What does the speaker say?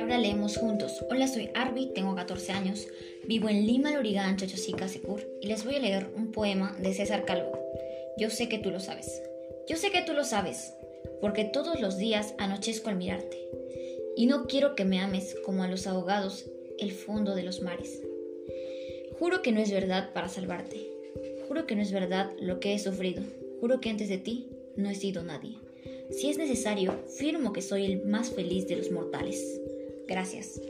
Ahora leemos juntos. Hola, soy Arby, tengo 14 años, vivo en Lima, Lorigán, Chachosica, Secur, y les voy a leer un poema de César Calvo. Yo sé que tú lo sabes. Yo sé que tú lo sabes, porque todos los días anochezco al mirarte, y no quiero que me ames como a los ahogados el fondo de los mares. Juro que no es verdad para salvarte. Juro que no es verdad lo que he sufrido. Juro que antes de ti no he sido nadie. Si es necesario, firmo que soy el más feliz de los mortales. Gracias.